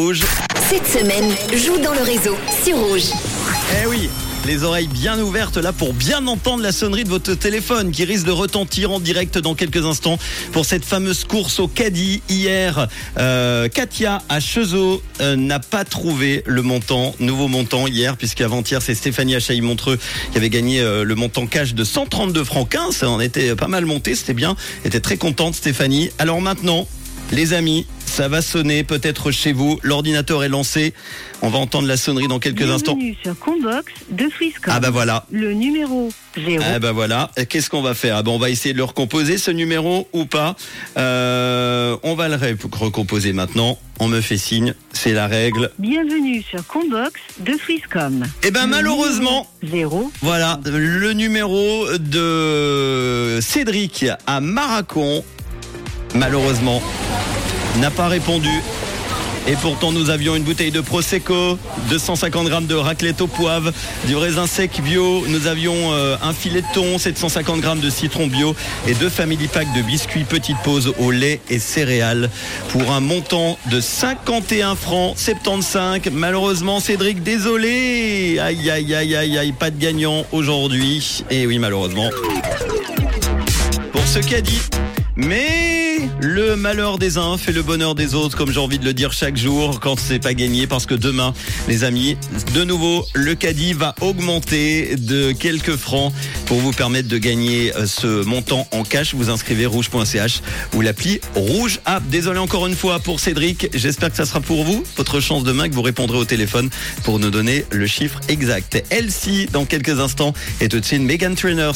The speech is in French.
Rouge. Cette semaine, joue dans le réseau sur Rouge. Eh oui les oreilles bien ouvertes là pour bien entendre la sonnerie de votre téléphone qui risque de retentir en direct dans quelques instants pour cette fameuse course au caddie hier. Euh, Katia à Chezeau euh, n'a pas trouvé le montant, nouveau montant hier puisqu'avant-hier c'est Stéphanie Achaï-Montreux qui avait gagné euh, le montant cash de 132 francs 15. Ça en était pas mal monté, c'était bien. était très contente Stéphanie. Alors maintenant, les amis, ça va sonner peut-être chez vous. L'ordinateur est lancé. On va entendre la sonnerie dans quelques instants. Bienvenue sur Combox de Swisscom. Ah bah voilà. Le numéro 0. Ah bah voilà. Qu'est-ce qu'on va faire? Ah bah On va essayer de le recomposer ce numéro ou pas. Euh, on va le recomposer maintenant. On me fait signe. C'est la règle. Bienvenue sur Combox de Swisscom. Eh ben malheureusement. 0. Voilà. Le numéro de Cédric à Maracon. Malheureusement n'a pas répondu. Et pourtant, nous avions une bouteille de Prosecco, 250 grammes de raclette au poivre, du raisin sec bio. Nous avions euh, un filet de thon, 750 grammes de citron bio et deux family packs de biscuits petite pause au lait et céréales pour un montant de 51 francs 75. Malheureusement, Cédric, désolé. Aïe, aïe, aïe, aïe, aïe, pas de gagnant aujourd'hui. Et oui, malheureusement. Pour ce qu'a dit. Mais le malheur des uns fait le bonheur des autres, comme j'ai envie de le dire chaque jour quand c'est pas gagné, parce que demain, les amis, de nouveau, le caddie va augmenter de quelques francs pour vous permettre de gagner euh, ce montant en cash. Vous inscrivez rouge.ch ou l'appli Rouge App. Désolé encore une fois pour Cédric. J'espère que ça sera pour vous. Votre chance demain que vous répondrez au téléphone pour nous donner le chiffre exact. Elsie, dans quelques instants, et tout de suite Megan Trainer